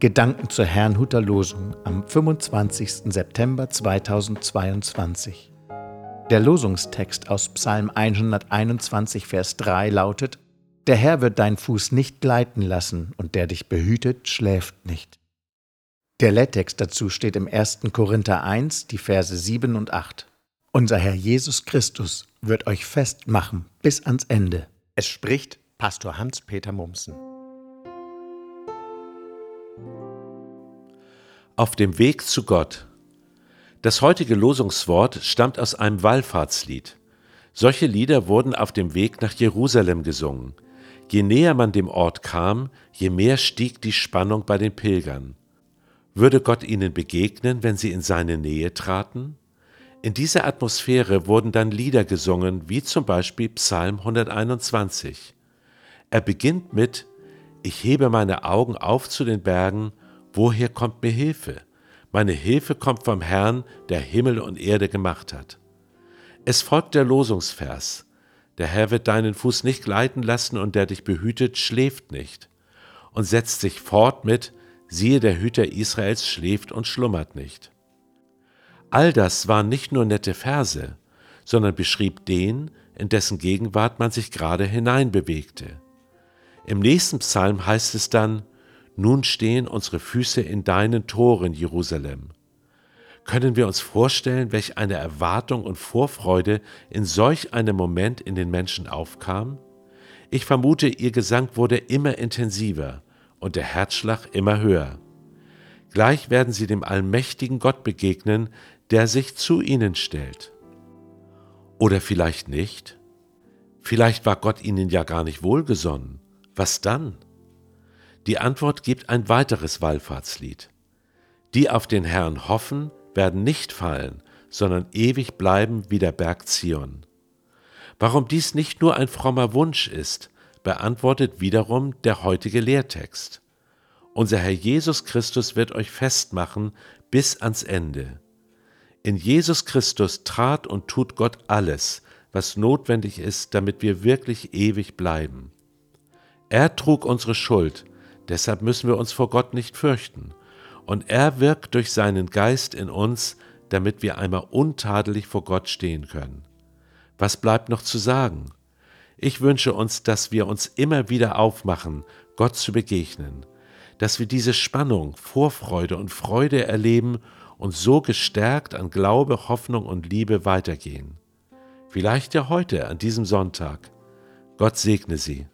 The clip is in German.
Gedanken zur Herrnhuter Losung am 25. September 2022. Der Losungstext aus Psalm 121, Vers 3 lautet: Der Herr wird dein Fuß nicht gleiten lassen, und der dich behütet, schläft nicht. Der Lehrtext dazu steht im 1. Korinther 1, die Verse 7 und 8. Unser Herr Jesus Christus wird euch festmachen bis ans Ende. Es spricht Pastor Hans-Peter Mumsen. Auf dem Weg zu Gott. Das heutige Losungswort stammt aus einem Wallfahrtslied. Solche Lieder wurden auf dem Weg nach Jerusalem gesungen. Je näher man dem Ort kam, je mehr stieg die Spannung bei den Pilgern. Würde Gott ihnen begegnen, wenn sie in seine Nähe traten? In dieser Atmosphäre wurden dann Lieder gesungen, wie zum Beispiel Psalm 121. Er beginnt mit Ich hebe meine Augen auf zu den Bergen, Woher kommt mir Hilfe? Meine Hilfe kommt vom Herrn, der Himmel und Erde gemacht hat. Es folgt der Losungsvers. Der Herr wird deinen Fuß nicht gleiten lassen und der dich behütet, schläft nicht. Und setzt sich fort mit, siehe, der Hüter Israels schläft und schlummert nicht. All das waren nicht nur nette Verse, sondern beschrieb den, in dessen Gegenwart man sich gerade hineinbewegte. Im nächsten Psalm heißt es dann, nun stehen unsere Füße in deinen Toren, Jerusalem. Können wir uns vorstellen, welch eine Erwartung und Vorfreude in solch einem Moment in den Menschen aufkam? Ich vermute, ihr Gesang wurde immer intensiver und der Herzschlag immer höher. Gleich werden sie dem allmächtigen Gott begegnen, der sich zu ihnen stellt. Oder vielleicht nicht? Vielleicht war Gott ihnen ja gar nicht wohlgesonnen. Was dann? Die Antwort gibt ein weiteres Wallfahrtslied. Die auf den Herrn hoffen, werden nicht fallen, sondern ewig bleiben wie der Berg Zion. Warum dies nicht nur ein frommer Wunsch ist, beantwortet wiederum der heutige Lehrtext. Unser Herr Jesus Christus wird euch festmachen bis ans Ende. In Jesus Christus trat und tut Gott alles, was notwendig ist, damit wir wirklich ewig bleiben. Er trug unsere Schuld, Deshalb müssen wir uns vor Gott nicht fürchten. Und er wirkt durch seinen Geist in uns, damit wir einmal untadelig vor Gott stehen können. Was bleibt noch zu sagen? Ich wünsche uns, dass wir uns immer wieder aufmachen, Gott zu begegnen, dass wir diese Spannung, Vorfreude und Freude erleben und so gestärkt an Glaube, Hoffnung und Liebe weitergehen. Vielleicht ja heute, an diesem Sonntag. Gott segne Sie.